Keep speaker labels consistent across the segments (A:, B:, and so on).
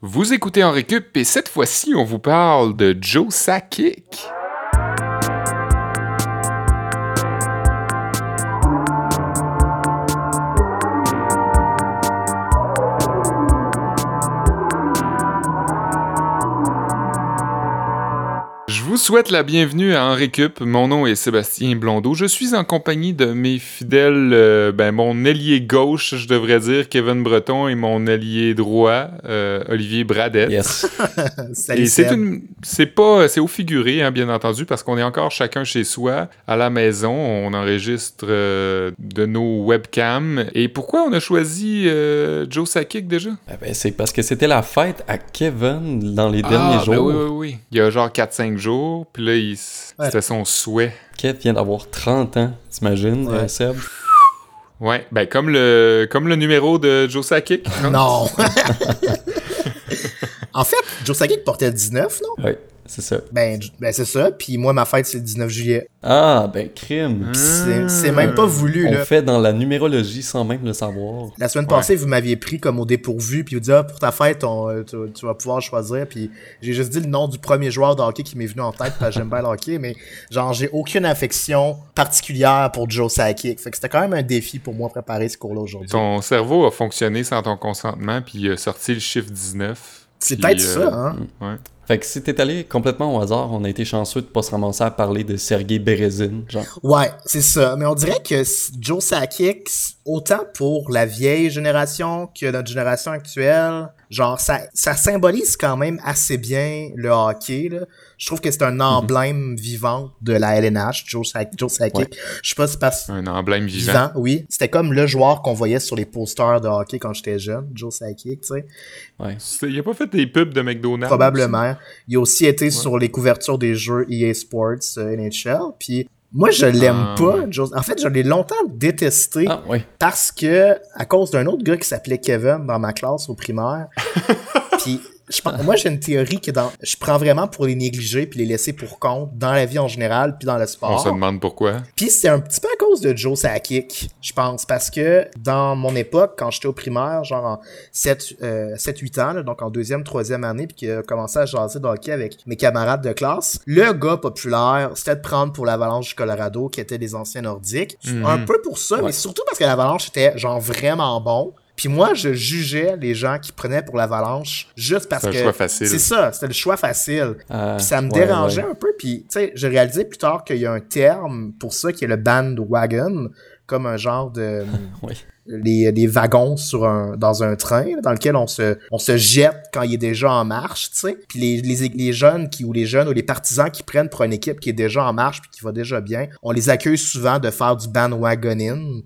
A: Vous écoutez en récup et cette fois-ci, on vous parle de Joe Sakic. Souhaite la bienvenue à Henri Cup. Mon nom est Sébastien Blondeau. Je suis en compagnie de mes fidèles, euh, ben, mon ailier gauche, je devrais dire, Kevin Breton, et mon ailier droit, euh, Olivier Bradette.
B: Yes.
A: et c'est une, c'est pas, c'est au figuré, hein, bien entendu, parce qu'on est encore chacun chez soi, à la maison. On enregistre euh, de nos webcams. Et pourquoi on a choisi Joe Sakic déjà?
B: Eh ben, c'est parce que c'était la fête à Kevin dans les
A: ah,
B: derniers
A: ben
B: jours.
A: oui, oui, oui. Il y a genre 4-5 jours puis là, c'était son souhait.
B: Kev vient d'avoir 30 ans, t'imagines,
C: ouais.
B: Seb?
A: Ouais, ben comme le, comme le numéro de Joe Sakic.
C: Non! en fait, Joe Sakic portait 19, non?
B: Oui. C'est ça.
C: Ben, ben c'est ça. Puis moi, ma fête, c'est le 19 juillet.
B: Ah, ben, crime.
C: C'est même pas voulu,
B: On
C: là.
B: fait dans la numérologie sans même le savoir.
C: La semaine passée, vous m'aviez pris comme au dépourvu, puis vous dites, ah, pour ta fête, on, tu, tu, vas pouvoir choisir. Puis j'ai juste dit le nom du premier joueur de hockey qui m'est venu en tête, parce que j'aime bien le hockey, mais genre, j'ai aucune affection particulière pour Joe Sakic. Fait que c'était quand même un défi pour moi préparer ce cours-là aujourd'hui.
A: Ton cerveau a fonctionné sans ton consentement, puis il a sorti le chiffre 19.
C: C'est peut-être euh, ça, hein?
A: Ouais.
B: Fait que si t'es allé complètement au hasard, on a été chanceux de pas se ramasser à parler de Sergei Berezin, genre.
C: Ouais, c'est ça. Mais on dirait que Joe Sakic, autant pour la vieille génération que notre génération actuelle, genre ça, ça symbolise quand même assez bien le hockey. Là. Je trouve que c'est un emblème vivant de la LNH, Joe, Sakic. Joe Sakic.
B: Ouais.
C: Je sais pas si c'est parce
A: Un emblème vivant.
C: vivant, oui. C'était comme le joueur qu'on voyait sur les posters de hockey quand j'étais jeune, Joe Sakic, tu sais.
B: Ouais.
A: Il a pas fait des pubs de McDonald's.
C: Probablement. Il a aussi été sur les couvertures des jeux EA Sports euh, NHL. Puis moi, je l'aime
A: Ah,
C: pas.
A: ouais.
C: En fait, je l'ai longtemps détesté
B: Ah,
C: parce que à cause d'un autre gars qui s'appelait Kevin dans ma classe au primaire. puis je pense- moi j'ai une théorie que dans je prends vraiment pour les négliger puis les laisser pour compte dans la vie en général puis dans le
A: On
C: sport.
A: se demande pourquoi.
C: Puis c'est un petit peu à cause de Joe Sakic, je pense, parce que dans mon époque, quand j'étais au primaire, genre en 7, euh, 8 ans, là, donc en deuxième, troisième année, puis que commencé à jaser de hockey avec mes camarades de classe, le gars populaire, c'était de prendre pour l'Avalanche du Colorado, qui était des anciens nordiques.
A: Mhm.
C: Un peu pour ça, mais surtout parce que l'Avalanche était genre vraiment bon. Puis moi, je jugeais les gens qui prenaient pour l'Avalanche juste parce
A: C'est un
C: que...
A: choix facile.
C: C'est ça, c'était le choix facile.
B: Ah,
C: Puis ça me
B: ouais,
C: dérangeait
B: ouais.
C: un peu. Puis, tu sais, j'ai réalisé plus tard qu'il y a un terme pour ça qui est le bandwagon, comme un genre de...
B: Ouais.
C: Les, les wagons sur un, dans un train, dans lequel on se, on se jette quand il est déjà en marche, tu sais. Puis les, les, les jeunes qui, ou les jeunes ou les partisans qui prennent pour une équipe qui est déjà en marche puis qui va déjà bien, on les accueille souvent de faire du bandwagoning.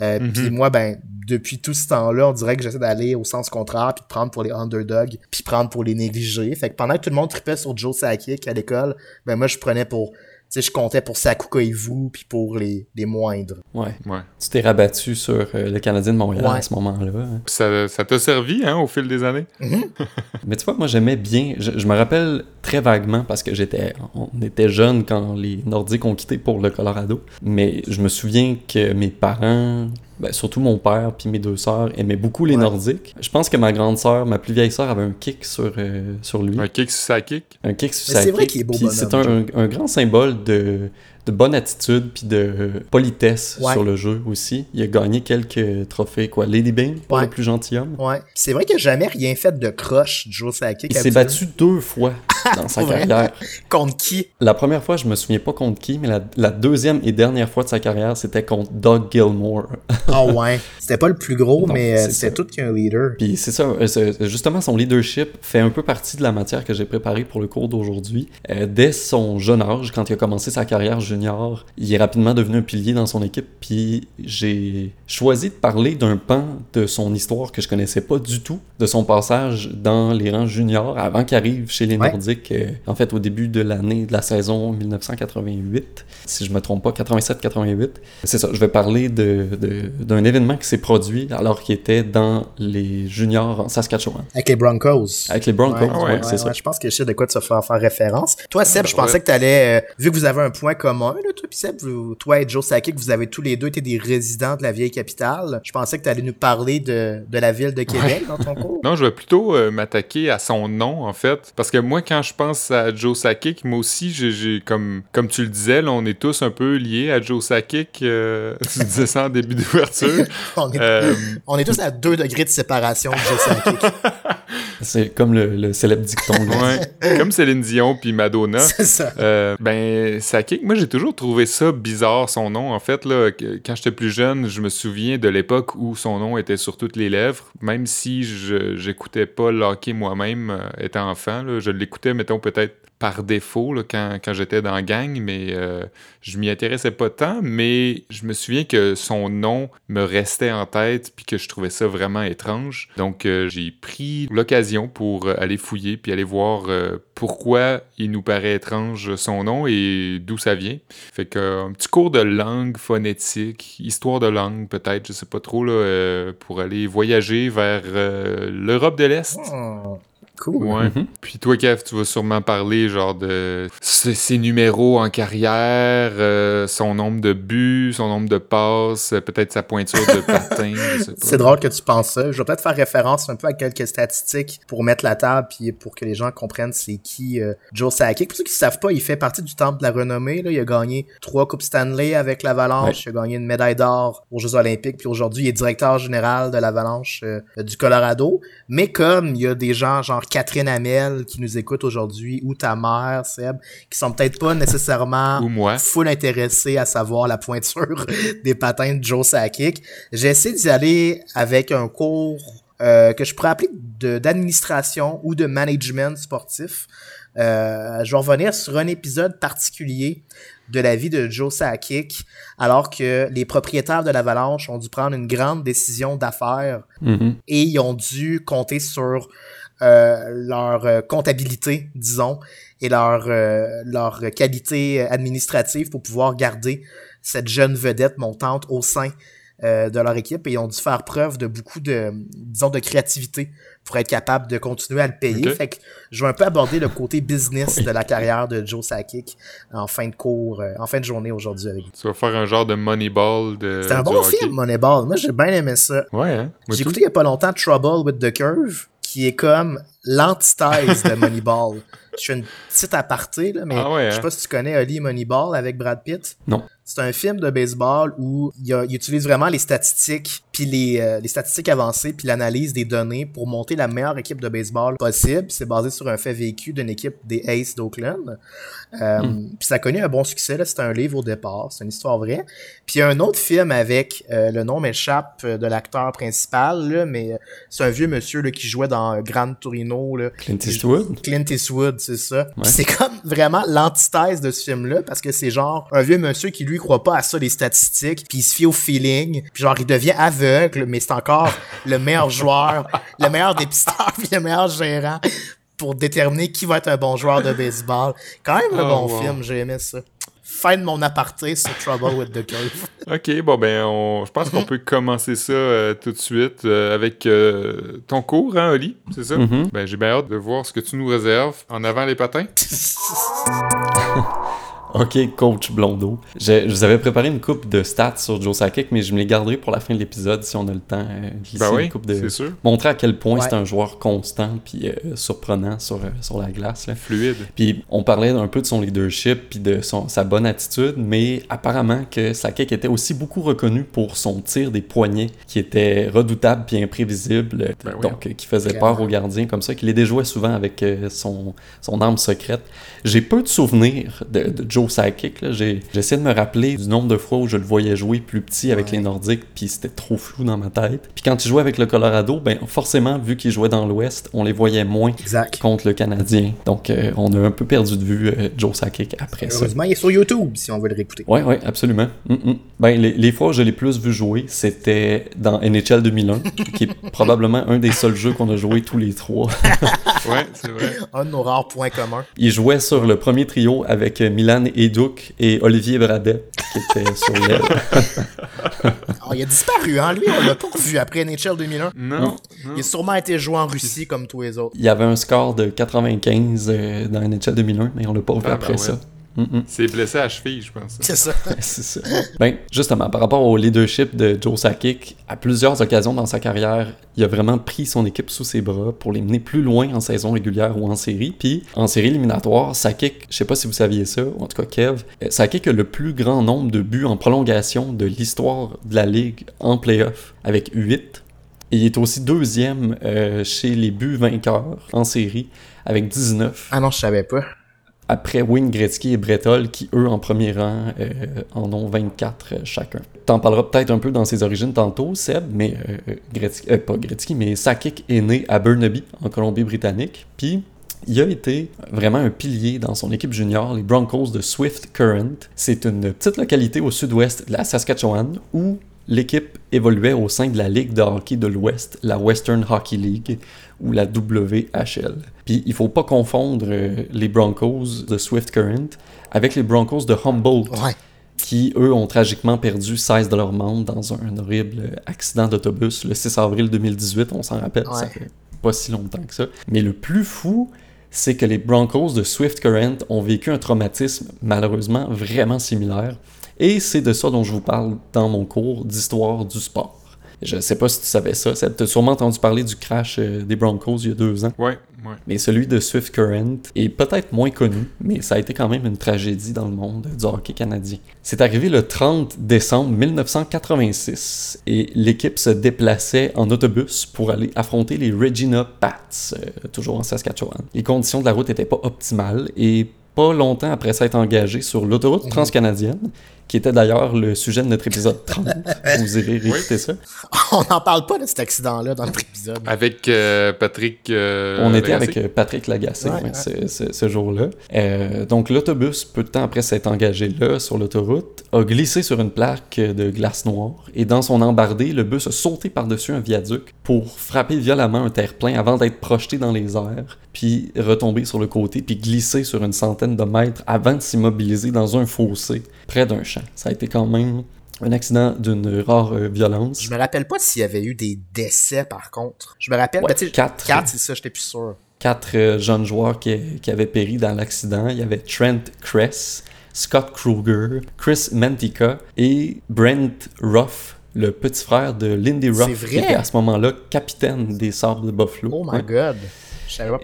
C: Euh,
A: Mhm.
C: Puis moi, ben, depuis tout ce temps-là, on dirait que j'essaie d'aller au sens contraire puis de prendre pour les underdogs puis prendre pour les négligés. Fait que pendant que tout le monde tripait sur Joe Sakic à l'école, ben moi, je prenais pour... Tu sais, je comptais pour Sakuka et vous puis pour les, les moindres.
B: Ouais.
A: Ouais.
B: Tu t'es rabattu sur euh, le Canadien de Montréal
C: Ouais.
B: à ce moment-là. hein.
A: Puis ça ça t'a servi, hein, au fil des années?
B: Mais tu vois, moi j'aimais bien. Je, je me rappelle très vaguement parce que j'étais, on était jeunes quand les Nordiques ont quitté pour le Colorado. Mais je me souviens que mes parents, ben, surtout mon père puis mes deux sœurs aimaient beaucoup les
C: Ouais.
B: Nordiques. Je pense que ma grande sœur, ma plus vieille sœur, avait un kick sur euh, sur lui,
A: Un kick sur sa kick?
B: un kick sur
C: Mais
B: sa
C: c'est vrai
B: kick.
C: qu'il est beau
B: Puis c'est un, un grand symbole de de bonne attitude puis de politesse
C: Ouais.
B: sur le jeu aussi. Il a gagné quelques trophées quoi, Lady Bing pour
C: Ouais.
B: le plus gentilhomme.
C: Ouais. C'est vrai qu'il a jamais rien fait de croche, Joe Sakic.
B: Il s'est battu deux fois dans sa carrière.
C: Contre qui?
B: La première fois, je me souviens pas contre qui, mais la, la deuxième et dernière fois de sa carrière, c'était contre Doug Gilmore.
C: Ah ouais. C'était pas le plus gros,
B: Non,
C: mais euh,
B: c'est
C: tout qu'un leader.
B: Puis c'est ça, euh, justement, son leadership fait un peu partie de la matière que j'ai préparée pour le cours d'aujourd'hui. Euh, dès son jeune âge, quand il a commencé sa carrière junior, il est rapidement devenu un pilier dans son équipe. Puis j'ai choisi de parler d'un pan de son histoire que je connaissais pas du tout, de son passage dans les rangs juniors avant qu'il arrive chez les
C: Ouais.
B: Nordiques, euh, en fait au début de l'année de la saison 1988, si je me trompe pas, 87-88. C'est ça, je vais parler de- de- d'un événement qui s'est produit alors qu'il était dans les juniors en Saskatchewan.
C: Avec les Broncos.
B: Avec les Broncos,
C: Ouais,
B: ouais,
A: ouais,
B: c'est ça.
C: Je pense que je sais de quoi tu vas faire, faire référence. Toi, Seb, je
A: Ouais.
C: pensais que t'allais, euh, vu que vous avez un point commun commun, là, toi, et Joe Sakic, vous avez tous les deux été des résidents de la vieille capitale. Je pensais que tu allais nous parler de, de la ville de Québec dans ton cours.
A: Non, je vais plutôt euh, m'attaquer à son nom, en fait. Parce que moi, quand je pense à Joe Sakic, moi aussi, j'ai comme, comme tu le disais, là, on est tous un peu liés à Joe Sakic. Euh, tu disais ça en début d'ouverture.
C: on, est, euh, on est tous à deux degrés de séparation de Joe Sakic.
B: C'est comme le, célèbre dicton.
A: Ouais. comme Céline Dion puis Madonna.
C: C'est ça.
A: Euh, ben, Sakic, moi j'ai toujours trouvé ça bizarre son nom. En fait, là, quand j'étais plus jeune, je me souviens de l'époque où son nom était sur toutes les lèvres. Même si je j'écoutais pas le hockey moi-même euh, étant enfant, là, je l'écoutais, mettons, peut-être par défaut là, quand, quand j'étais dans gang, mais euh, je m'y intéressais pas tant. Mais je me souviens que son nom me restait en tête puis que je trouvais ça vraiment étrange. Donc euh, j'ai pris l'occasion pour aller fouiller puis aller voir euh, pourquoi il nous paraît étrange son nom et d'où ça vient. Fait que un petit cours de langue phonétique, histoire de langue peut-être, je sais pas trop là, pour aller voyager vers l'Europe de l'Est. Ouais. Mhm. Puis toi, Kev, tu vas sûrement parler genre de ses, numéros en carrière, euh, son nombre de buts, son nombre de passes, peut-être sa pointure de patin.
C: C'est drôle que tu penses ça. Je vais peut-être faire référence un peu à quelques statistiques pour mettre la table puis pour que les gens comprennent c'est qui euh, Joe Sakic. Pour ceux qui ne savent pas, il fait partie du temple de la renommée. Là. Il a gagné trois coupes Stanley avec l'Avalanche. Il a gagné une médaille d'or aux Jeux Olympiques. Puis aujourd'hui, il est directeur général de l'Avalanche euh, du Colorado. Mais comme il y a des gens genre Catherine Amel qui nous écoute aujourd'hui, ou ta mère, Seb, qui sont peut-être pas nécessairement
A: ou moi.
C: full intéressés à savoir la pointure des patins de Joe Sakic. J'essaie d'y aller avec un cours euh, que je pourrais appeler d'administration ou de management sportif. Euh, je vais revenir sur un épisode particulier de la vie de Joe Sakic, alors que les propriétaires de l'Avalanche ont dû prendre une grande décision d'affaires
B: mm-hmm.
C: et ils ont dû compter sur leur euh, comptabilité, disons, et leur, euh, leur qualité administrative pour pouvoir garder cette jeune vedette montante au sein de leur équipe et ils ont dû faire preuve de beaucoup de, disons, de créativité pour être capable de continuer à le payer. Fait que je vais un peu aborder le côté business de la carrière de Joe Sakic en fin de cours, en fin de journée aujourd'hui avec
A: Tu vas faire un genre de Moneyball de.
C: C'est un bon film, Moneyball. Moi, j'ai bien aimé ça.
A: Ouais, hein?
C: J'ai écouté il y a pas longtemps Trouble with the Curve qui est comme l'antithèse de Moneyball. Je fais une petite aparté, là, mais
A: ah ouais,
C: je sais
A: hein?
C: pas si tu connais Holly Moneyball avec Brad Pitt.
B: Non.
C: C'est un film de baseball où il, a, il utilise vraiment les statistiques, puis les, euh, les statistiques avancées, puis l'analyse des données pour monter la meilleure équipe de baseball possible. C'est basé sur un fait vécu d'une équipe des Aces d'Oakland. Euh,
B: Hmm.
C: Puis ça a connu un bon succès. là. C'était un livre au départ. C'est une histoire vraie. Puis il y a un autre film avec, euh, le nom m'échappe euh, de l'acteur principal, là, mais euh, c'est un vieux monsieur là, qui jouait dans euh, Gran Torino. Là.
B: Clint Eastwood.
C: Clint Eastwood, c'est ça.
B: Ouais.
C: C'est comme vraiment l'antithèse de ce film-là parce que c'est genre un vieux monsieur qui lui croit pas à ça les statistiques, puis il se fie au feeling, puis genre il devient aveugle, mais c'est encore le meilleur joueur, le meilleur dépisteur, puis le meilleur gérant pour déterminer qui va être un bon joueur de baseball. Quand même un
A: Oh,
C: bon
A: wow.
C: film, j'ai aimé ça. Fin de mon aparté sur Trouble with the Curve.
A: Ok, bon ben, on... je pense qu'on peut commencer ça euh, tout de suite euh, avec euh, ton cours, hein, Oli? C'est ça?
B: Mhm.
A: Ben, j'ai bien hâte de voir ce que tu nous réserves. En avant les patins?
B: Ok, coach Blondeau. Je, je vous avais préparé une coupe de stats sur Joe Sakic, mais je me les garderai pour la fin de l'épisode si on a le temps. Euh,
A: Ben oui,
B: une coupe de...
A: c'est sûr.
B: Montrer à quel point
C: Ouais.
B: c'est un joueur constant puis euh, surprenant sur, euh, sur la glace. Là.
A: Fluide.
B: Puis on parlait un peu de son leadership puis de son, sa bonne attitude, mais apparemment que Sakic était aussi beaucoup reconnu pour son tir des poignets qui était redoutable puis imprévisible,
A: Ben oui.
B: donc euh, qui faisait
C: Clairement.
B: peur aux gardiens comme ça, qu'il les déjouait souvent avec euh, son, son arme secrète. J'ai peu de souvenirs de, de Joe Là. J'ai j'essaie de me rappeler du nombre de fois où je le voyais jouer plus petit avec
C: Ouais.
B: les Nordiques, puis c'était trop flou dans ma tête. Puis quand il jouait avec le Colorado, ben forcément, vu qu'il jouait dans l'Ouest, on les voyait moins
C: Exact.
B: contre le Canadien. Donc, euh, on a un peu perdu de vue euh, Joe Sakic après ça.
C: Heureusement, il est sur YouTube si on veut le réécouter.
B: Ouais, ouais, absolument. Mm, mm. Ben, les, les fois où je l'ai plus vu jouer, c'était dans NHL 2001, qui est probablement un des seuls jeux qu'on a joué tous les trois.
A: Ouais, c'est vrai.
C: Un de nos rares points communs.
B: Il jouait sur le premier trio avec euh, Milan Eduk et Olivier Bradet, qui était sur l'aile.
C: Oh, il a disparu, hein, lui, on l'a pas revu après NHL 2001.
A: Non. non.
C: Il a sûrement été joué en Russie comme tous les autres.
B: Il y avait un score de 95 euh, dans NHL 2001, mais on l'a pas vu
A: Ah,
B: après
A: ben ouais.
B: ça.
A: C'est blessé à cheville, je pense.
C: C'est ça.
B: c'est ça. Ben, justement, par rapport au leadership de Joe Sakic, à plusieurs occasions dans sa carrière, il a vraiment pris son équipe sous ses bras pour les mener plus loin en saison régulière ou en série. Puis, en série éliminatoire, Sakic, je sais pas si vous saviez ça, ou en tout cas Kev, euh, Sakic a le plus grand nombre de buts en prolongation de l'histoire de la Ligue en playoff, avec 8. Et il est aussi deuxième euh, chez les buts vainqueurs en série, avec 19.
C: Ah non, je savais pas
B: après Wayne Gretzky et Bretol, qui eux, en premier rang, euh, en ont 24 euh, chacun. T'en parleras peut-être un peu dans ses origines tantôt, Seb, mais euh, Gretzky, pas Gretzky, mais Sakic est né à Burnaby, en Colombie-Britannique, puis il a été vraiment un pilier dans son équipe junior, les Broncos de Swift Current. C'est une petite localité au sud-ouest de la Saskatchewan où l'équipe évoluait au sein de la Ligue de hockey de l'Ouest, la Western Hockey League, ou la WHL. Puis il faut pas confondre euh, les Broncos de Swift Current avec les Broncos de Humboldt. Qui, eux, ont tragiquement perdu 16 de leurs membres dans un horrible accident d'autobus le 6 avril 2018, on s'en rappelle, ça fait pas si longtemps que ça. Mais le plus fou, c'est que les Broncos de Swift Current ont vécu un traumatisme malheureusement vraiment similaire. Et c'est de ça dont je vous parle dans mon cours d'histoire du sport. Je sais pas si tu savais ça. Tu as sûrement entendu parler du crash euh, des Broncos il y a deux ans.
A: Ouais, ouais.
B: Mais celui de Swift Current est peut-être moins connu, mais ça a été quand même une tragédie dans le monde du hockey canadien. C'est arrivé le 30 décembre 1986 et l'équipe se déplaçait en autobus pour aller affronter les Regina Pats, euh, toujours en Saskatchewan. Les conditions de la route n'étaient pas optimales et pas longtemps après s'être engagé sur l'autoroute mhm. transcanadienne, qui était d'ailleurs le sujet de notre épisode 30. Vous irez réécouter ça.
C: On n'en parle pas de cet accident-là dans notre épisode.
A: Avec euh, Patrick. Euh,
B: On était avec euh, Patrick Lagacé ce, jour-là. donc, l'autobus, peu de temps après s'être engagé là, sur l'autoroute, a glissé sur une plaque de glace noire et dans son embardé, le bus a sauté par-dessus un viaduc pour frapper violemment un terre-plein avant d'être projeté dans les airs, puis retomber sur le côté, puis glisser sur une centaine de mètres avant de s'immobiliser dans un fossé près d'un champ. Ça a été quand même un accident d'une rare euh, violence.
C: Je me rappelle pas s'il y avait eu des décès par contre. Je me rappelle,
B: ouais, quatre,
C: quatre c'est ça, j'étais plus sûr.
B: Quatre euh, jeunes joueurs qui, qui, avaient péri dans l'accident. Il y avait Trent Kress, Scott Kruger, Chris Mantica et Brent Ruff, le petit frère de Lindy Ruff, qui était à ce moment-là capitaine des Sables de Buffalo.
C: Oh my god!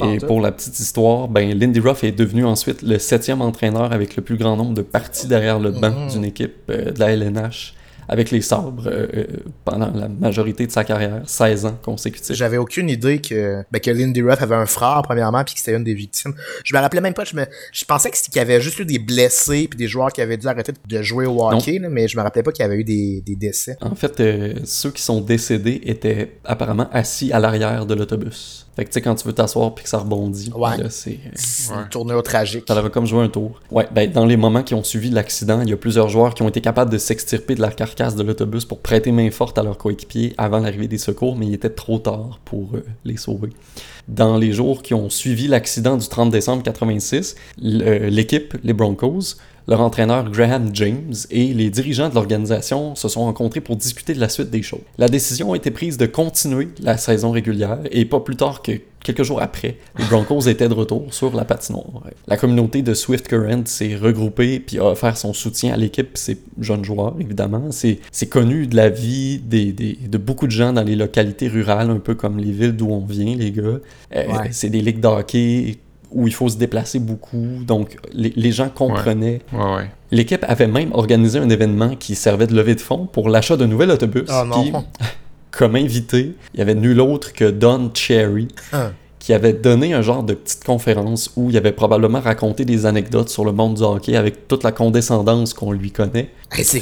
B: Et pour la petite histoire, ben, Lindy Ruff est devenu ensuite le septième entraîneur avec le plus grand nombre de parties derrière le banc mm-hmm. d'une équipe euh, de la LNH avec les sabres euh, euh, pendant la majorité de sa carrière, 16 ans consécutifs.
C: J'avais aucune idée que, ben, que Lindy Ruff avait un frère, premièrement, puis que c'était une des victimes. Je me rappelais même pas, je, me, je pensais qu'il y avait juste eu des blessés, puis des joueurs qui avaient dû arrêter de jouer au hockey, mais je me rappelais pas qu'il y avait eu des, des décès.
B: En fait, ceux qui sont décédés étaient apparemment assis à l'arrière de l'autobus. Fait que tu sais, quand tu veux t'asseoir puis que ça rebondit, c'est.
C: tourné au tragique.
B: Ça avait comme jouer un tour. Ouais, ben, dans les moments qui ont suivi l'accident, il y a plusieurs joueurs qui ont été capables de s'extirper de la carcasse de l'autobus pour prêter main forte à leurs coéquipiers avant l'arrivée des secours, mais il était trop tard pour euh, les sauver. Dans les jours qui ont suivi l'accident du 30 décembre 86, l'équipe, les Broncos, leur entraîneur Graham James et les dirigeants de l'organisation se sont rencontrés pour discuter de la suite des choses. La décision a été prise de continuer la saison régulière et pas plus tard que quelques jours après, les Broncos étaient de retour sur la patinoire. La communauté de Swift Current s'est regroupée puis a offert son soutien à l'équipe ses jeunes joueurs, évidemment. C'est connu de la vie des, des, de beaucoup de gens dans les localités rurales, un peu comme les villes d'où on vient, les gars. Euh, c'est des ligues d'hockey où il faut se déplacer beaucoup. Donc, les, gens comprenaient. L'équipe avait même organisé un événement qui servait de levée de fonds pour l'achat d'un nouvel autobus.
C: Oh,
B: comme invité, il y avait nul autre que Don Cherry. Ah qui avait donné un genre de petite conférence où il avait probablement raconté des anecdotes sur le monde du hockey avec toute la condescendance qu'on lui connaît.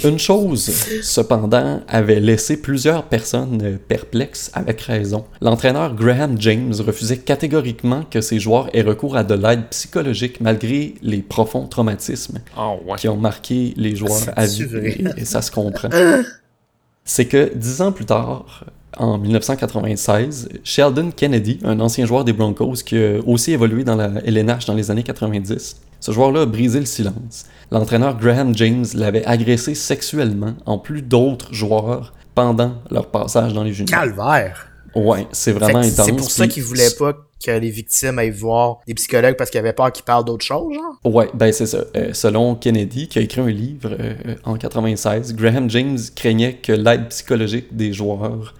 B: Une chose, cependant, avait laissé plusieurs personnes perplexes avec raison. L'entraîneur Graham James refusait catégoriquement que ses joueurs aient recours à de l'aide psychologique malgré les profonds traumatismes
A: ah,
B: qui ont marqué les joueurs à vie. Et, et ça se comprend. C'est que dix ans plus tard, en 1996, Sheldon Kennedy, un ancien joueur des Broncos qui a aussi évolué dans la LNH dans les années 90, ce joueur-là a brisé le silence. L'entraîneur Graham James l'avait agressé sexuellement en plus d'autres joueurs pendant leur passage dans les juniors.
C: Calvaire!
B: Ouais, c'est vraiment intense.
C: C'est pour ça qu'il voulait pas que les victimes aillent voir des psychologues parce qu'ils avaient peur qu'ils parlent d'autre chose, genre?
B: Ouais, ben c'est ça. Euh, selon Kennedy, qui a écrit un livre euh, en 96, Graham James craignait que l'aide psychologique des joueurs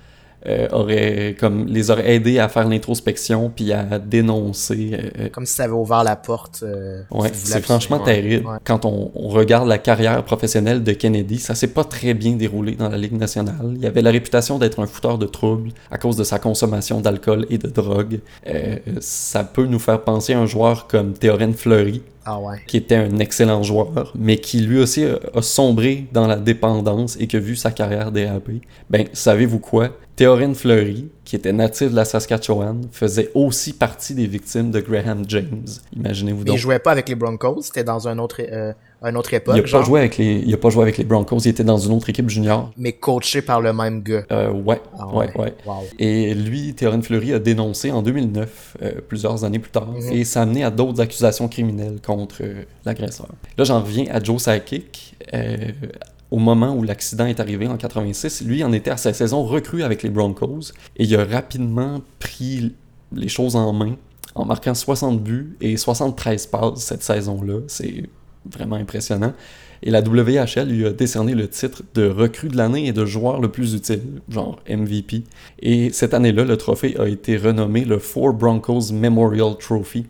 B: euh, aurait comme les aurait aidés à faire l'introspection puis à dénoncer. Euh,
C: comme si ça avait ouvert la porte. Euh,
B: ouais, c'est franchement terrible. Quand on, regarde la carrière professionnelle de Kennedy, ça s'est pas très bien déroulé dans la Ligue nationale. Il avait la réputation d'être un fouteur de troubles à cause de sa consommation d'alcool et de drogue. ça peut nous faire penser à un joueur comme Théorène Fleury,
C: ah ouais.
B: qui était un excellent joueur, mais qui lui aussi a, sombré dans la dépendance et qui a vu sa carrière déraper. Ben, savez-vous quoi? Théorine Fleury, qui était natif de la Saskatchewan, faisait aussi partie des victimes de Graham James. Imaginez-vous donc.
C: Il jouait pas avec les Broncos, c'était dans un autre, euh, autre époque.
B: Il a, pas joué avec les, il a pas joué avec les Broncos, il était dans une autre équipe junior.
C: Mais coaché par le même gars.
B: Euh, ouais, ah ouais, ouais. Et lui, Théorine Fleury a dénoncé en 2009, euh, plusieurs années plus tard, mhm. et ça a amené à d'autres accusations criminelles contre l'agresseur. Là, j'en reviens à Joe Sakic au moment où l'accident est arrivé en 86, lui en était à sa saison recrue avec les Broncos et il a rapidement pris les choses en main en marquant 60 buts et 73 passes cette saison-là. C'est vraiment impressionnant. Et la WHL lui a décerné le titre de recrue de l'année et de joueur le plus utile, genre MVP. Et cette année-là, le trophée a été renommé le Four Broncos Memorial Trophy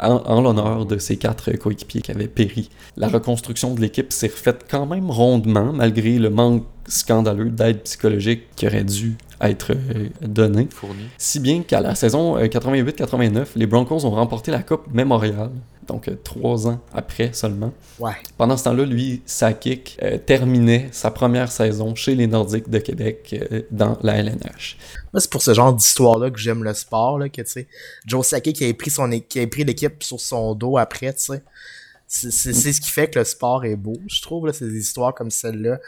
B: en, l'honneur de ces quatre coéquipiers qui avaient péri. La reconstruction de l'équipe s'est refaite quand même rondement, malgré le manque scandaleux d'aide psychologique qui aurait dû être euh, donné. Si bien qu'à la saison 88-89, euh, les Broncos ont remporté la Coupe Memorial donc euh, trois ans après seulement.
C: Ouais.
B: Pendant ce temps-là, lui, Sakic euh, terminait sa première saison chez les Nordiques de Québec euh, dans la LNH.
C: Moi, c'est pour ce genre d'histoire-là que j'aime le sport, là, que tu sais, Joe Sakic qui a pris son qui a pris l'équipe sur son dos après, tu sais. C'est ce qui fait que le sport est beau, je trouve, là, ces histoires comme celle-là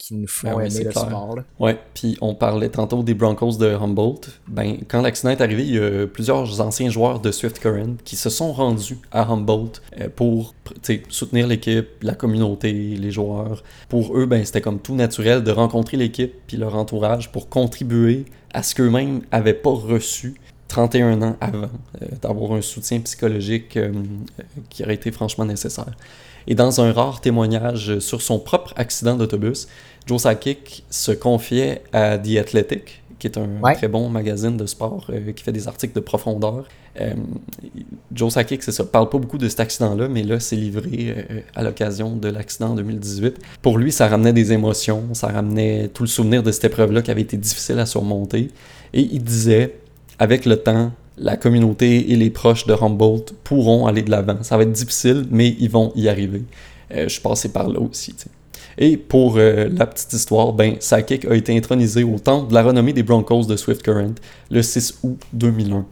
C: qui nous font ben aimer le sport.
B: Ouais, puis on parlait tantôt des Broncos de Humboldt. Ben, quand l'accident est arrivé, il y a plusieurs anciens joueurs de Swift Current qui se sont rendus à Humboldt euh, pour soutenir l'équipe, la communauté, les joueurs. Pour eux, ben, c'était comme tout naturel de rencontrer l'équipe puis leur entourage pour contribuer à ce qu'eux-mêmes n'avaient pas reçu 31 ans avant, euh, d'avoir un soutien psychologique euh, qui aurait été franchement nécessaire. Et dans un rare témoignage sur son propre accident d'autobus, Joe Sakic se confiait à The Athletic, qui est un très bon magazine de sport euh, qui fait des articles de profondeur. Euh, Joe Sakic, c'est ça, parle pas beaucoup de cet accident-là, mais là, c'est livré euh, à l'occasion de l'accident en 2018. Pour lui, ça ramenait des émotions, ça ramenait tout le souvenir de cette épreuve-là qui avait été difficile à surmonter. Et il disait, avec le temps, la communauté et les proches de Humboldt pourront aller de l'avant. Ça va être difficile, mais ils vont y arriver. je suis passé par là aussi. Et pour euh, la petite histoire, ben, Sakic a été intronisé au temple de la renommée des Broncos de Swift Current le 6 août 2001.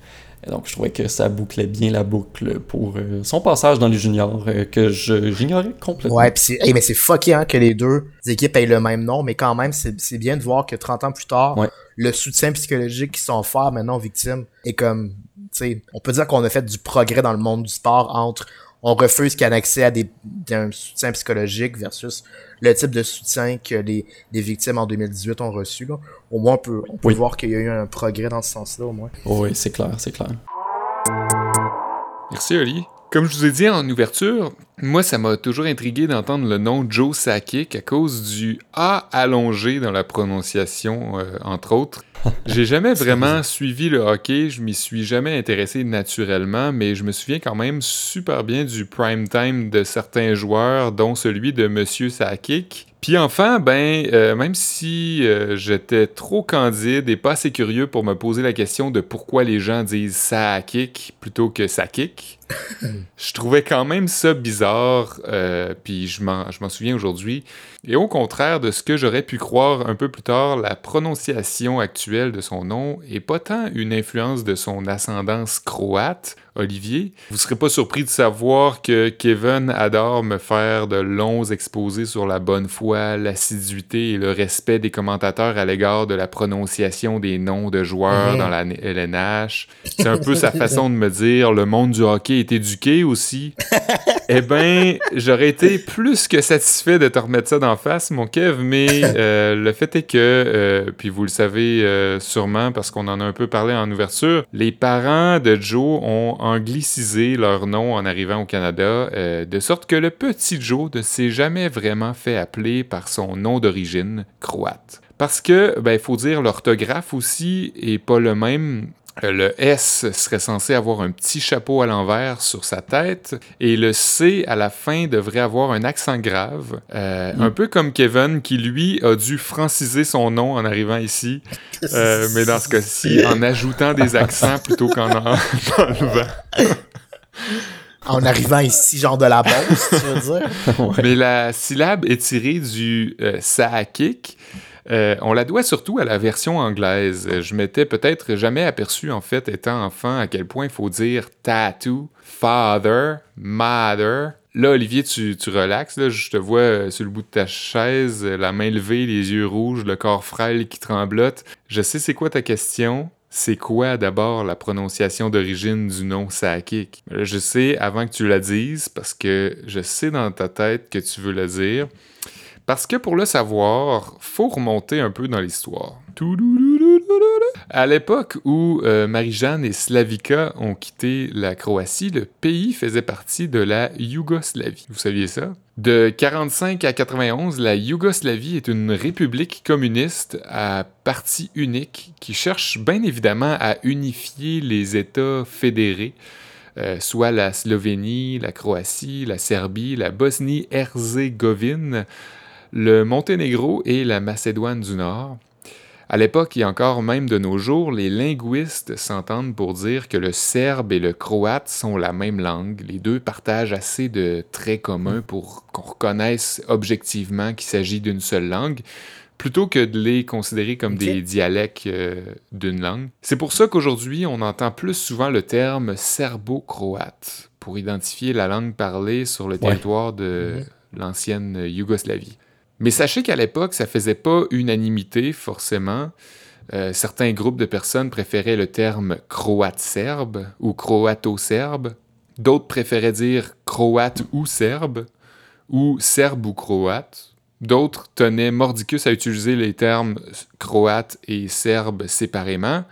B: donc, je trouvais que ça bouclait bien la boucle pour euh, son passage dans les juniors, euh, que j'ignorais complètement.
C: Ouais, pis mais c'est fucké hein, que les deux équipes aient le même nom, mais quand même, c'est, bien de voir que 30 ans plus tard, le soutien psychologique qu'ils sont forts maintenant aux victimes est comme, tu sais, on peut dire qu'on a fait du progrès dans le monde du sport entre on refuse qu'il y ait accès à des, un soutien psychologique versus le type de soutien que les, les victimes en 2018 ont reçu. Là. Au moins, on peut, on peut voir qu'il y a eu un progrès dans ce sens-là, au moins.
B: oui, c'est clair, c'est clair.
A: Merci, Oli. Comme je vous ai dit en ouverture, moi, ça m'a toujours intrigué d'entendre le nom Joe Sakic à cause du A allongé dans la prononciation, euh, entre autres. J'ai jamais vraiment suivi le hockey, je m'y suis jamais intéressé naturellement, mais je me souviens quand même super bien du prime time de certains joueurs, dont celui de Monsieur Sakic. Puis enfin, ben, euh, même si euh, j'étais trop candide et pas assez curieux pour me poser la question de pourquoi les gens disent ça kick plutôt que ça kick, je trouvais quand même ça bizarre, euh, puis je m'en souviens aujourd'hui. Et au contraire de ce que j'aurais pu croire un peu plus tard, la prononciation actuelle de son nom est pas tant une influence de son ascendance croate, Olivier. Vous serez pas surpris de savoir que Kevin adore me faire de longs exposés sur la bonne foi, l'assiduité et le respect des commentateurs à l'égard de la prononciation des noms de joueurs dans la LNH. C'est un peu sa façon de me dire le monde du hockey est éduqué aussi. eh ben, j'aurais été plus que satisfait de te remettre ça d'en face, mon Kev, mais euh, le fait est que, euh, puis vous le savez euh, sûrement parce qu'on en a un peu parlé en ouverture, les parents de Joe ont anglicisé leur nom en arrivant au Canada, de sorte que le petit Joe ne s'est jamais vraiment fait appeler par son nom d'origine croate. Parce que, ben, il faut dire, l'orthographe aussi est pas le même le S serait censé avoir un petit chapeau à l'envers sur sa tête et le C à la fin devrait avoir un accent grave. Euh, mm. Un peu comme Kevin qui lui a dû franciser son nom en arrivant ici, euh, mais dans ce cas-ci en ajoutant des accents plutôt qu'en enlevant.
C: en arrivant ici, genre de la base, tu veux dire?
A: Mais la syllabe est tirée du euh, euh, on la doit surtout à la version anglaise. Je m'étais peut-être jamais aperçu, en fait, étant enfant, à quel point il faut dire tattoo, father, mother. Là, Olivier, tu, tu relaxes. Là, je te vois euh, sur le bout de ta chaise, la main levée, les yeux rouges, le corps frêle qui tremblote. Je sais c'est quoi ta question. C'est quoi d'abord la prononciation d'origine du nom Sakik? Je sais avant que tu la dises parce que je sais dans ta tête que tu veux la dire. Parce que pour le savoir, faut remonter un peu dans l'histoire. À l'époque où euh, Marie-Jeanne et Slavika ont quitté la Croatie, le pays faisait partie de la Yougoslavie. Vous saviez ça? De 45 à 91, la Yougoslavie est une république communiste à parti unique qui cherche bien évidemment à unifier les États fédérés. Euh, soit la Slovénie, la Croatie, la Serbie, la Bosnie-Herzégovine, le Monténégro et la Macédoine du Nord. À l'époque et encore même de nos jours, les linguistes s'entendent pour dire que le serbe et le croate sont la même langue. Les deux partagent assez de traits communs pour qu'on reconnaisse objectivement qu'il s'agit d'une seule langue, plutôt que de les considérer comme des dialectes euh, d'une langue. C'est pour ça qu'aujourd'hui, on entend plus souvent le terme serbo-croate pour identifier la langue parlée sur le territoire de mhm. l'ancienne Yougoslavie. Mais sachez qu'à l'époque, ça faisait pas unanimité, forcément. Euh, certains groupes de personnes préféraient le terme croate-serbe ou croato-serbe. D'autres préféraient dire croate ou serbe ou serbe ou croate. D'autres tenaient mordicus à utiliser les termes croate et serbe séparément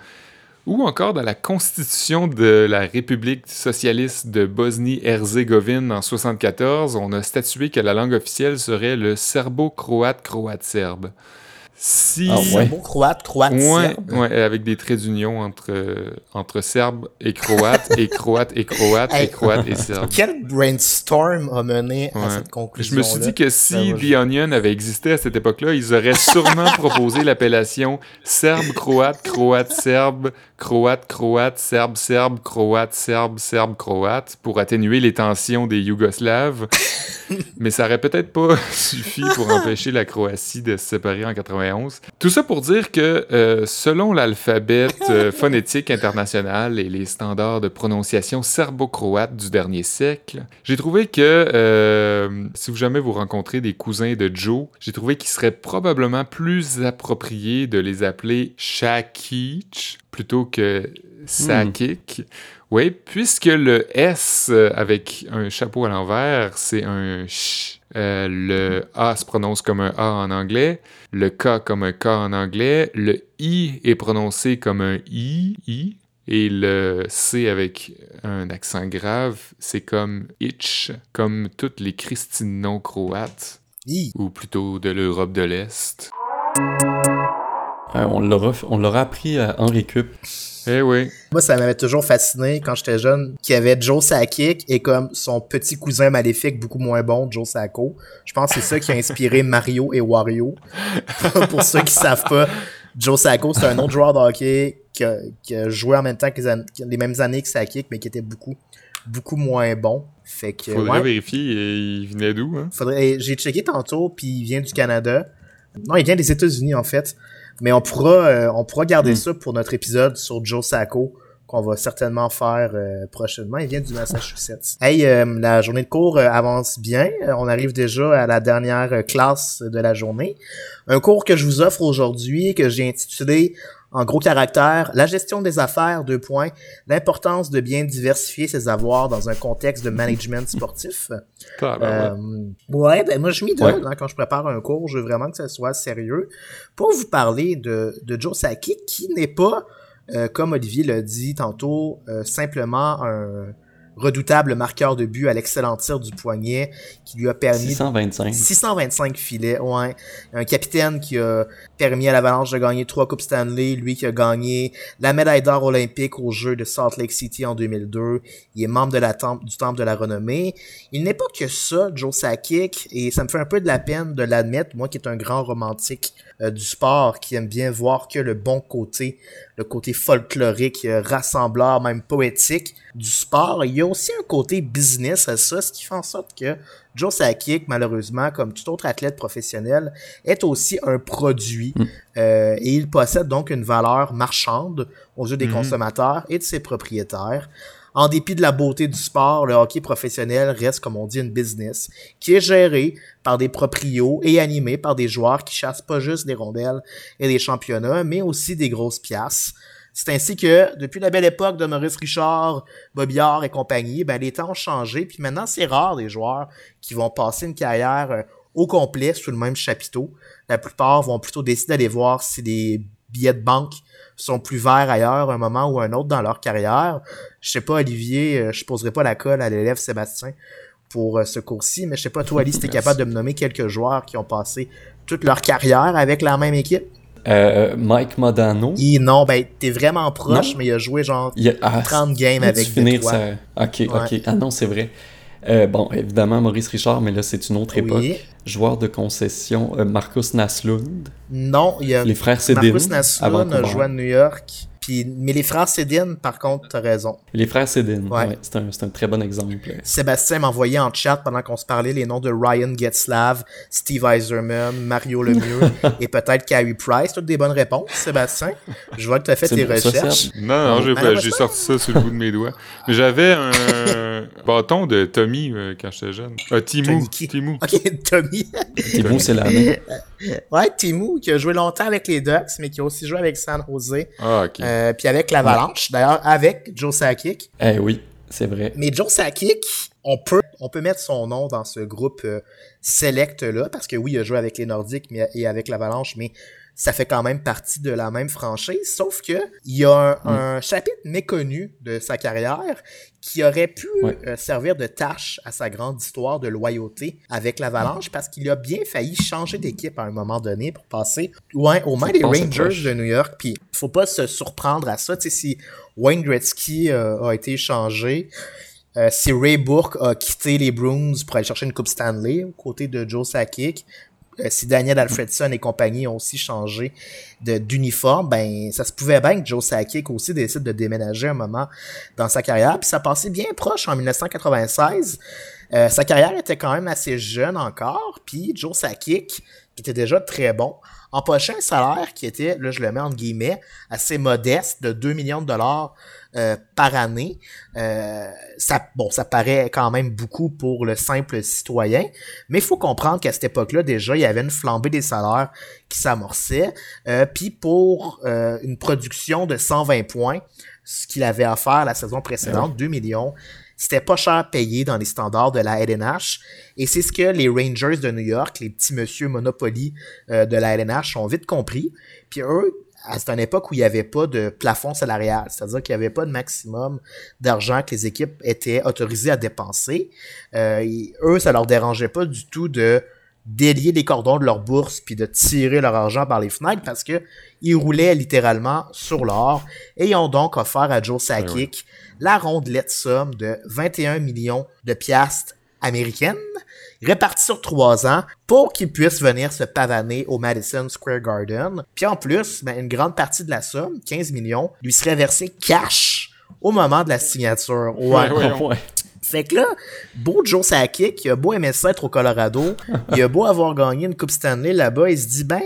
A: ou encore dans la constitution de la République socialiste de Bosnie-Herzégovine en 1974, on a statué que la langue officielle serait le serbo-croate croate-serbe.
C: Si... Ah, ouais. croate, croate, serbe.
A: Ouais, avec des traits d'union entre, entre serbe et croate, et croate et croate, et croate et serbe.
C: Quel brainstorm a mené à cette conclusion
A: Je me suis dit que si The Onion avait existé à cette époque-là, ils auraient sûrement proposé l'appellation serbe-croate, croate-serbe, croate-croate, serbe-serbe, croate-serbe, serbe-croate pour atténuer les tensions des Yougoslaves. Mais ça aurait peut-être pas suffi pour empêcher la Croatie de se séparer en 91. Tout ça pour dire que euh, selon l'alphabet euh, phonétique international et les standards de prononciation serbo-croate du dernier siècle, j'ai trouvé que euh, si vous jamais vous rencontrez des cousins de Joe, j'ai trouvé qu'il serait probablement plus approprié de les appeler Shakic plutôt que Sakik. Oui, puisque le S euh, avec un chapeau à l'envers, c'est un ch. Euh, le A se prononce comme un A en anglais, le K comme un K en anglais, le I est prononcé comme un I, I, et le C avec un accent grave, c'est comme itch, comme toutes les Christines non croates, ou plutôt de l'Europe de l'Est.
B: On l'aura appris à Henri Cup.
A: Eh oui.
C: Moi, ça m'avait toujours fasciné quand j'étais jeune qu'il y avait Joe Sakic et comme son petit cousin maléfique beaucoup moins bon, Joe Sacco. Je pense que c'est ça qui a inspiré Mario et Wario. Pour ceux qui savent pas, Joe Sacco, c'est un autre joueur de hockey qui a, joué en même temps que les, mêmes années que Sakic, mais qui était beaucoup, beaucoup moins bon. Fait que,
A: Faudrait vérifier, il venait d'où, hein?
C: Faudrait, j'ai checké tantôt, puis il vient du Canada. Non, il vient des États-Unis, en fait. Mais on pourra, euh, on pourra garder hmm. ça pour notre épisode sur Joe Sacco qu'on va certainement faire euh, prochainement. Il vient du Massachusetts. Hey, euh, la journée de cours euh, avance bien. on arrive déjà à la dernière classe de la journée. Un cours que je vous offre aujourd'hui, que j'ai intitulé en gros caractère, la gestion des affaires, deux points, l'importance de bien diversifier ses avoirs dans un contexte de management sportif. ouais, ben moi je m'y donne hein, quand je prépare un cours, je veux vraiment que ça soit sérieux. Pour vous parler de, de Joe Saki, qui n'est pas euh, comme Olivier l'a dit tantôt, euh, simplement un redoutable marqueur de but à l'excellent tir du poignet qui lui a permis
B: 625
C: 625 filets ouais. Un capitaine qui a permis à l'Avalanche de gagner trois coupes Stanley lui qui a gagné la médaille d'or olympique aux Jeux de Salt Lake City en 2002 il est membre de la temple du temple de la renommée. Il n'est pas que ça Joe Sakic et ça me fait un peu de la peine de l'admettre moi qui est un grand romantique euh, du sport qui aime bien voir que le bon côté le côté folklorique, euh, rassembleur, même poétique du sport. Il y a aussi un côté business à ça, ce qui fait en sorte que Joe Sakic, malheureusement, comme tout autre athlète professionnel, est aussi un produit mm. euh, et il possède donc une valeur marchande aux yeux des mm-hmm. consommateurs et de ses propriétaires. En dépit de la beauté du sport, le hockey professionnel reste, comme on dit, une business qui est géré par des proprios et animé par des joueurs qui chassent pas juste des rondelles et des championnats, mais aussi des grosses pièces. C'est ainsi que, depuis la belle époque de Maurice Richard, Bobillard et compagnie, ben, les temps ont changé, puis maintenant, c'est rare des joueurs qui vont passer une carrière euh, au complet sous le même chapiteau. La plupart vont plutôt décider d'aller voir si des billets de banque sont plus verts ailleurs un moment ou un autre dans leur carrière. Je sais pas, Olivier, euh, je poserai pas la colle à l'élève Sébastien pour euh, ce cours-ci, mais je sais pas, toi, Alice, t'es capable de me nommer quelques joueurs qui ont passé toute leur carrière avec la même équipe?
B: Euh, Mike Modano.
C: non, ben, t'es vraiment proche, mais il a joué genre 30 ah, games avec finir ça.
B: Ok, ok. Ah non, c'est vrai. Bon, évidemment, Maurice Richard, mais là, c'est une autre époque. Joueur de concession, Marcus Naslund.
C: Non, il y a
B: les frères Cédine.
C: Marcus Naslund a joué à New York mais les frères Cédine, par contre, t'as raison.
B: Les frères Cédine, ouais. c'est un, un, très bon exemple.
C: Sébastien m'envoyait en chat pendant qu'on se parlait les noms de Ryan Getzlav, Steve Eiserman, Mario Lemieux et peut-être Carey Price. Toutes des bonnes réponses, Sébastien. Je vois que t'as fait tes recherches.
A: non, non, j'ai sorti ça sur le bout de mes doigts. J'avais un bâton de Tommy euh, quand j'étais jeune. Euh, Timou. Timou.
C: Ok, Tommy.
B: Timou, c'est la main.
C: Ouais, Timou, qui a joué longtemps avec les Ducks, mais qui a aussi joué avec San Jose.
A: Ah, ok.
C: Euh, puis avec l'Avalanche, d'ailleurs, avec Joe Sakic.
B: Eh oui, c'est vrai.
C: Mais Joe Sakic, on peut, on peut mettre son nom dans ce groupe euh, select-là, parce que oui, il a joué avec les Nordiques mais, et avec l'Avalanche, mais ça fait quand même partie de la même franchise, sauf que il y a un, mm. chapitre méconnu de sa carrière qui aurait pu euh, servir de tâche à sa grande histoire de loyauté avec l'Avalanche parce qu'il a bien failli changer d'équipe à un moment donné pour passer ouais, aux mains des Rangers de New York. Puis faut pas se surprendre à ça. Si Wayne Gretzky euh, a été changé, euh, si Ray Bourque a quitté les Bruins pour aller chercher une Coupe Stanley aux côtés de Joe Sakic, si Daniel Alfredson et compagnie ont aussi changé d'uniforme, ben ça se pouvait bien que Joe Sakic aussi décide de déménager un moment dans sa carrière. Puis ça passait bien proche en 1996. Euh, sa carrière était quand même assez jeune encore. Puis Joe Sakic, qui était déjà très bon, empochait un salaire qui était, là je le mets en guillemets, assez modeste de 2 millions de dollars euh, par année. Euh, ça, bon, ça paraît quand même beaucoup pour le simple citoyen, mais il faut comprendre qu'à cette époque-là, déjà, il y avait une flambée des salaires qui s'amorçait. Euh, Puis pour euh, une production de 120 points, ce qu'il avait à faire la saison précédente, 2 millions, c'était pas cher payé dans les standards de la LNH. Et c'est ce que les Rangers de New York, les petits monsieur Monopoly de la LNH, ont vite compris. Puis eux, c'est une époque où il n'y avait pas de plafond salarial, c'est-à-dire qu'il n'y avait pas de maximum d'argent que les équipes étaient autorisées à dépenser. Euh, eux, ça leur dérangeait pas du tout de délier les cordons de leur bourse puis de tirer leur argent par les fenêtres parce que ils roulaient littéralement sur l'or et ils ont donc offert à Joe Sakic la rondelette somme de 21 millions de piastres américaines réparti sur trois ans pour qu'il puisse venir se pavaner au Madison Square Garden. Puis en plus, ben, une grande partie de la somme, 15 millions, lui serait versée cash au moment de la signature. Ouais, ouais, Fait que là, beau Joe Sakic, il a beau ça être au Colorado, il a beau avoir gagné une Coupe Stanley là-bas, il se dit, ben,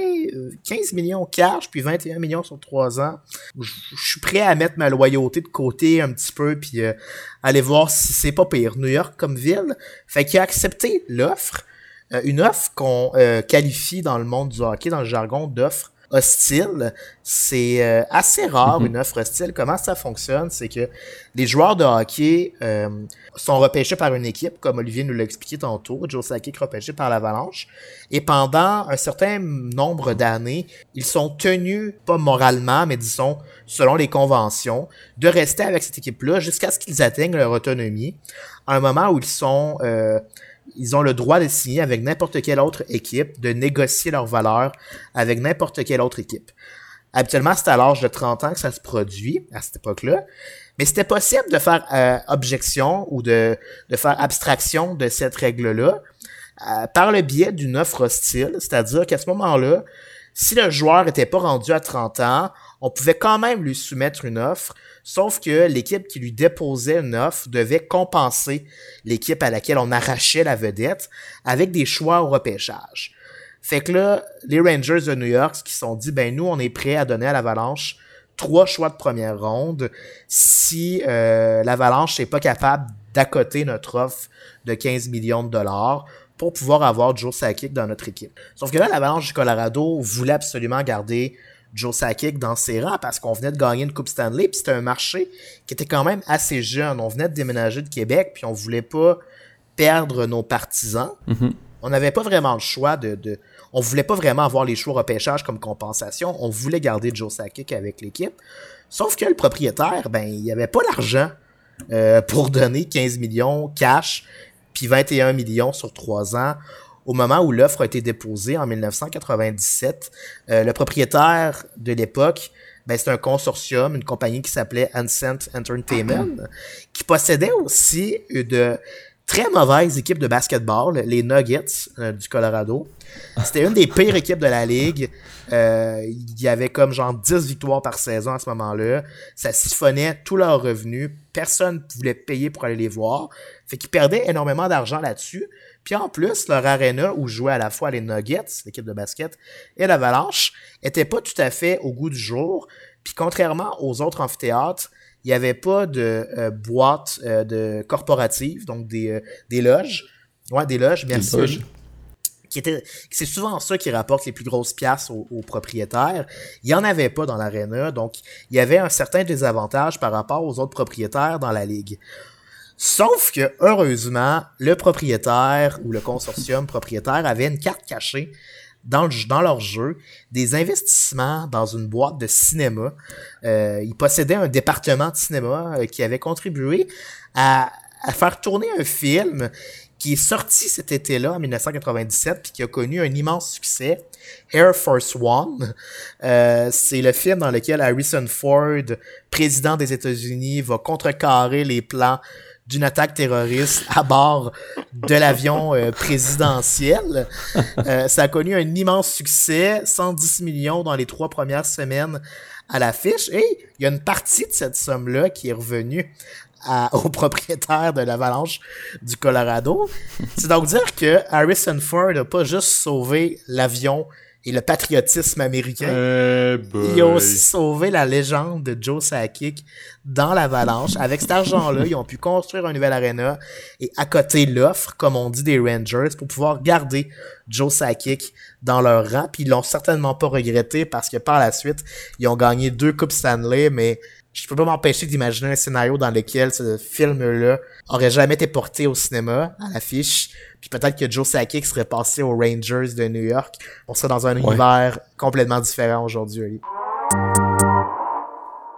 C: 15 millions cash, puis 21 millions sur 3 ans. Je suis prêt à mettre ma loyauté de côté un petit peu, puis euh, aller voir si c'est pas pire. New York comme ville. Fait qu'il a accepté l'offre. Euh, une offre qu'on euh, qualifie dans le monde du hockey, dans le jargon d'offre hostile. C'est euh, assez rare mhm. une offre hostile. Comment ça fonctionne? C'est que les joueurs de hockey euh, sont repêchés par une équipe, comme Olivier nous l'a expliqué tantôt. Joe Sakic repêché par l'Avalanche. Et pendant un certain nombre d'années, ils sont tenus, pas moralement, mais disons selon les conventions, de rester avec cette équipe-là jusqu'à ce qu'ils atteignent leur autonomie. À un moment où ils sont... Euh, ils ont le droit de signer avec n'importe quelle autre équipe, de négocier leurs valeurs avec n'importe quelle autre équipe. Habituellement, c'est à l'âge de 30 ans que ça se produit, à cette époque-là. Mais c'était possible de faire euh, objection ou de, de faire abstraction de cette règle-là euh, par le biais d'une offre hostile. C'est-à-dire qu'à ce moment-là, si le joueur n'était pas rendu à 30 ans, on pouvait quand même lui soumettre une offre, sauf que l'équipe qui lui déposait une offre devait compenser l'équipe à laquelle on arrachait la vedette avec des choix au repêchage. Fait que là, les Rangers de New York qui sont dit, ben nous, on est prêt à donner à l'Avalanche trois choix de première ronde si euh, l'Avalanche n'est pas capable d'accoter notre offre de 15 millions de dollars pour pouvoir avoir Joe Sakic dans notre équipe. Sauf que là, l'Avalanche du Colorado voulait absolument garder Joe Sakic dans ses rangs parce qu'on venait de gagner une Coupe Stanley, puis c'était un marché qui était quand même assez jeune. On venait de déménager de Québec, puis on voulait pas perdre nos partisans. Mm-hmm. On n'avait pas vraiment le choix de, de, On voulait pas vraiment avoir les choix repêchage comme compensation. On voulait garder Joe Sakic avec l'équipe. Sauf que le propriétaire, ben, il avait pas l'argent euh, pour donner 15 millions cash, puis 21 millions sur 3 ans au moment où l'offre a été déposée en 1997, euh, le propriétaire de l'époque, ben, c'est un consortium, une compagnie qui s'appelait Ancient Entertainment, qui possédait aussi de très mauvaise équipe de basketball, les Nuggets euh, du Colorado. C'était une des pires équipes de la ligue. Euh, il y avait comme genre 10 victoires par saison à ce moment-là. Ça siphonnait tous leurs revenus. Personne ne voulait payer pour aller les voir. Fait qu'ils perdaient énormément d'argent là-dessus. Puis en plus, leur arena où jouaient à la fois les Nuggets, l'équipe de basket, et l'Avalanche, était pas tout à fait au goût du jour. Puis contrairement aux autres amphithéâtres, il n'y avait pas de euh, boîte euh, de corporative, donc des, euh, des loges. Ouais, des loges, merci. Des loges. Qui était, c'est souvent ça qui rapporte les plus grosses pièces aux, aux propriétaires. Il n'y en avait pas dans l'aréna, donc il y avait un certain désavantage par rapport aux autres propriétaires dans la ligue. Sauf que, heureusement, le propriétaire ou le consortium propriétaire avait une carte cachée dans, le, dans leur jeu des investissements dans une boîte de cinéma. Euh, ils possédaient un département de cinéma euh, qui avait contribué à, faire tourner un film qui est sorti cet été-là, en 1997, puis qui a connu un immense succès, Air Force One. Euh, c'est le film dans lequel Harrison Ford, président des États-Unis, va contrecarrer les plans d'une attaque terroriste à bord de l'avion euh, présidentiel. Euh, ça a connu un immense succès, 110 millions dans les trois premières semaines à l'affiche. Et il y a une partie de cette somme-là qui est revenue à, au propriétaire de l'avalanche du Colorado. C'est donc dire que Harrison Ford n'a pas juste sauvé l'avion et le patriotisme américain. Euh, ils ont aussi sauvé la légende de Joe Sakic dans l'avalanche. Avec cet argent-là, ils ont pu construire un nouvel arena et accoter l'offre, comme on dit, des Rangers pour pouvoir garder Joe Sakic dans leur rang. Puis ils l'ont certainement pas regretté parce que par la suite, ils ont gagné deux Coupes Stanley, mais je peux pas m'empêcher d'imaginer un scénario dans lequel ce film-là aurait jamais été porté au cinéma, à l'affiche, puis peut-être que Joe Sakic serait passé aux Rangers de New York. On serait dans un univers complètement différent aujourd'hui.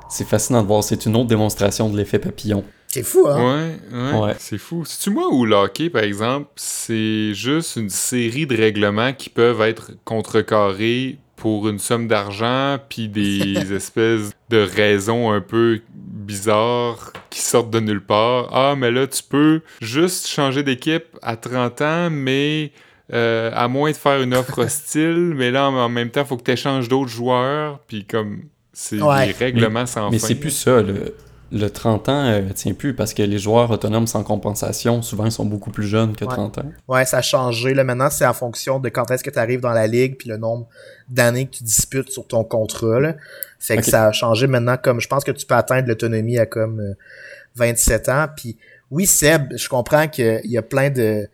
B: C'est fascinant de voir, c'est une autre démonstration de l'effet papillon.
C: C'est fou, hein?
A: Ouais, ouais, c'est fou. C'est-tu moi ou le par exemple, c'est juste une série de règlements qui peuvent être contrecarrés pour une somme d'argent, puis des espèces de raisons un peu bizarres qui sortent de nulle part. Ah, mais là, tu peux juste changer d'équipe à 30 ans, mais euh, à moins de faire une offre hostile, mais là, en même temps, il faut que tu échanges d'autres joueurs, puis comme c'est des règlements sans
B: mais fin. Mais c'est plus ça, le 30 ans euh, tient plus parce que les joueurs autonomes sans compensation, souvent, sont beaucoup plus jeunes que 30 ans.
C: Ouais, ça a changé. Là, maintenant, c'est en fonction de quand est-ce que tu arrives dans la ligue puis le nombre d'années que tu disputes sur ton contrat. Là. Fait que ça a changé maintenant comme je pense que tu peux atteindre l'autonomie à comme 27 ans. Puis oui, Seb, je comprends qu'il y a plein de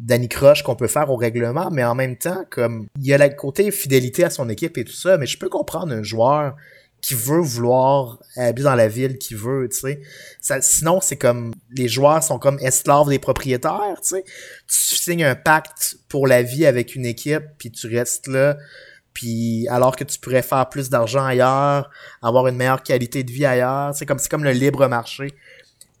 C: d'anicroche qu'on peut faire au règlement, mais en même temps, comme il y a le côté fidélité à son équipe et tout ça, mais je peux comprendre un joueur qui veut vouloir habiter dans la ville qui veut, tu sais. Sinon, c'est comme les joueurs sont comme esclaves des propriétaires, tu sais. Tu signes un pacte pour la vie avec une équipe, puis tu restes là, puis alors que tu pourrais faire plus d'argent ailleurs, avoir une meilleure qualité de vie ailleurs, c'est comme c'est comme le libre marché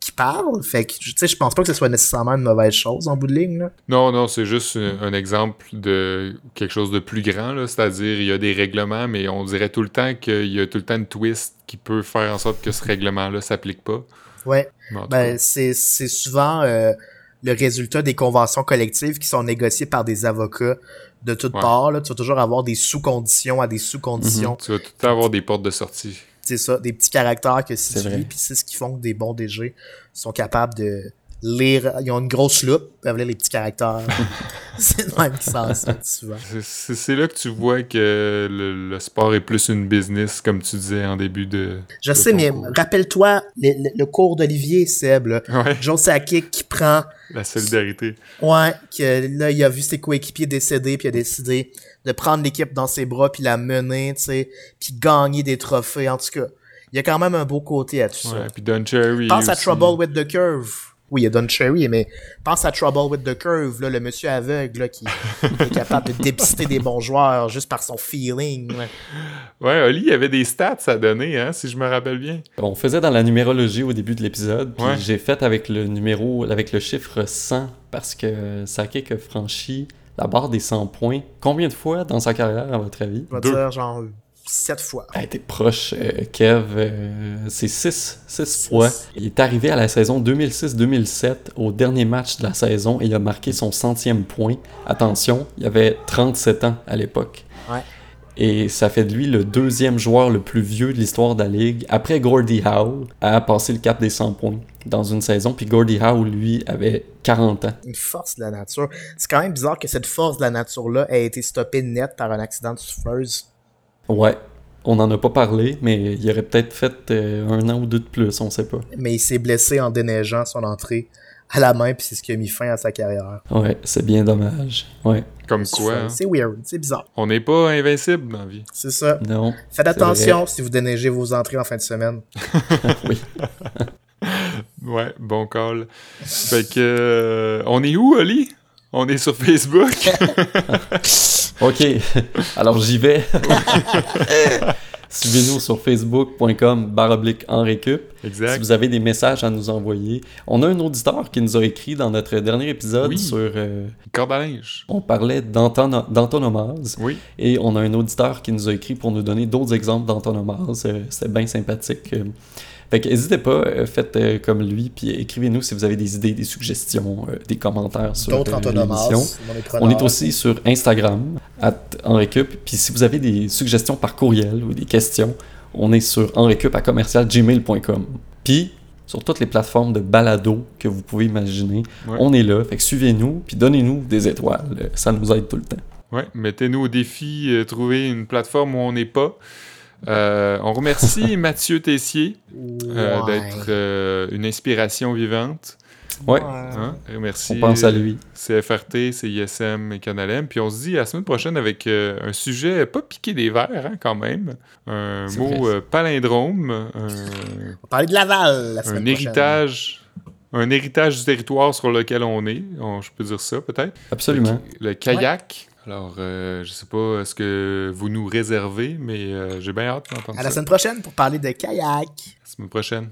C: qui parle. Fait que, tu sais, je pense pas que ce soit nécessairement une mauvaise chose en bout de ligne. Là.
A: Non, non, c'est juste un, exemple de quelque chose de plus grand. C'est-à-dire, il y a des règlements, mais on dirait tout le temps qu'il y a tout le temps une twist qui peut faire en sorte que ce règlement-là s'applique pas.
C: Ouais. Ben, c'est souvent euh, le résultat des conventions collectives qui sont négociées par des avocats de toutes parts. Là. Tu vas toujours avoir des sous-conditions à des sous-conditions.
A: Tu vas tout le temps avoir des portes de sortie
C: c'est ça, des petits caractères que si tu lis, puis c'est ce qui font que des bons DG sont capables de lire, ils ont une grosse loupe, peuvent lire les petits caractères. c'est le même qui s'en souvent.
A: C'est là que tu vois que le, sport est plus une business, comme tu disais en début de.
C: Je sais, mais rappelle-toi le, cours d'Olivier Seb, là. Joe Sakic qui prend.
A: La solidarité.
C: Ouais, que là, il a vu ses coéquipiers décéder, puis il a décidé de prendre l'équipe dans ses bras, puis la mener, tu sais, puis gagner des trophées. En tout cas, il y a quand même un beau côté à tout
A: ouais, Puis Don Cherry.
C: Pense à Trouble with the Curve. Oui, il y a Don Cherry, mais pense à Trouble with the Curve, là, le monsieur aveugle là, qui, est capable de dépister des bons joueurs juste par son feeling. Ouais,
A: ouais Oli, il y avait des stats à donner, hein, si je me rappelle bien.
B: On faisait dans la numérologie au début de l'épisode, puis j'ai fait avec le numéro, avec le chiffre 100, parce que Sakic a franchi la barre des 100 points. Combien de fois dans sa carrière, à votre avis?
C: On va dire genre 7 fois.
B: Elle était proche, euh, Kev. Euh, c'est 6, 6 fois. Il est arrivé à la saison 2006-2007, au dernier match de la saison, et il a marqué son centième point. Attention, il avait 37 ans à l'époque.
C: Ouais.
B: Et ça fait de lui le deuxième joueur le plus vieux de l'histoire de la Ligue, après Gordie Howe, à passer le cap des 100 points dans une saison. Puis Gordie Howe, lui, avait 40 ans.
C: Une force de la nature. C'est quand même bizarre que cette force de la nature-là ait été stoppée net par un accident de souffleuse.
B: Ouais. On n'en a pas parlé, mais il aurait peut-être fait euh, un an ou deux de plus, on sait pas.
C: Mais il s'est blessé en déneigeant son entrée à la main, puis c'est ce qui a mis fin à sa carrière.
B: Ouais, c'est bien dommage. Ouais.
A: Comme quoi. Hein?
C: C'est weird, c'est bizarre.
A: On n'est pas invincible dans la vie.
C: C'est ça.
B: Non.
C: Faites attention si vous déneigez vos entrées en fin de semaine.
B: oui.
A: ouais, bon call. Fait que. Euh, on est où, Oli? On est sur Facebook.
B: ok. Alors j'y vais. Suivez-nous sur facebook.com baroblique en récup.
A: Exact.
B: Si vous avez des messages à nous envoyer. On a un auditeur qui nous a écrit dans notre dernier épisode sur... Euh. On parlait d'antonomase.
A: Oui.
B: Et on a un auditeur qui nous a écrit pour nous donner d'autres exemples d'antonomase. Euh, C'était bien sympathique. Fait que n'hésitez pas, euh, faites euh, comme lui, puis écrivez-nous si vous avez des idées, des suggestions, euh, des commentaires sur l'émission. On est aussi sur Instagram, @enrecup. Puis si vous avez des suggestions par courriel ou des questions, on est sur enrecup à commercialgmail.com. Puis sur toutes les plateformes de balado que vous pouvez imaginer, on est là. Fait que suivez-nous, puis donnez-nous des étoiles. Ça nous aide tout le temps.
A: Ouais, mettez-nous au défi, trouver une plateforme où on n'est pas. Euh, on remercie Mathieu Tessier euh, d'être euh, une inspiration vivante.
B: Ouais.
A: Hein? Merci.
B: On pense à lui.
A: CFRT, CISM et Canalem. Puis on se dit à la semaine prochaine avec un sujet pas piqué des verres, hein, quand même. Un mot palindrome.
C: On va parler de Laval la semaine
A: Un héritage. Un héritage du territoire sur lequel on est. je peux dire ça, peut-être.
B: Absolument.
A: Le, kayak. Alors, euh, je sais pas ce que vous nous réservez, mais euh, j'ai bien hâte d'entendre ça.
C: À la semaine prochaine pour parler de kayak.
A: À la semaine prochaine.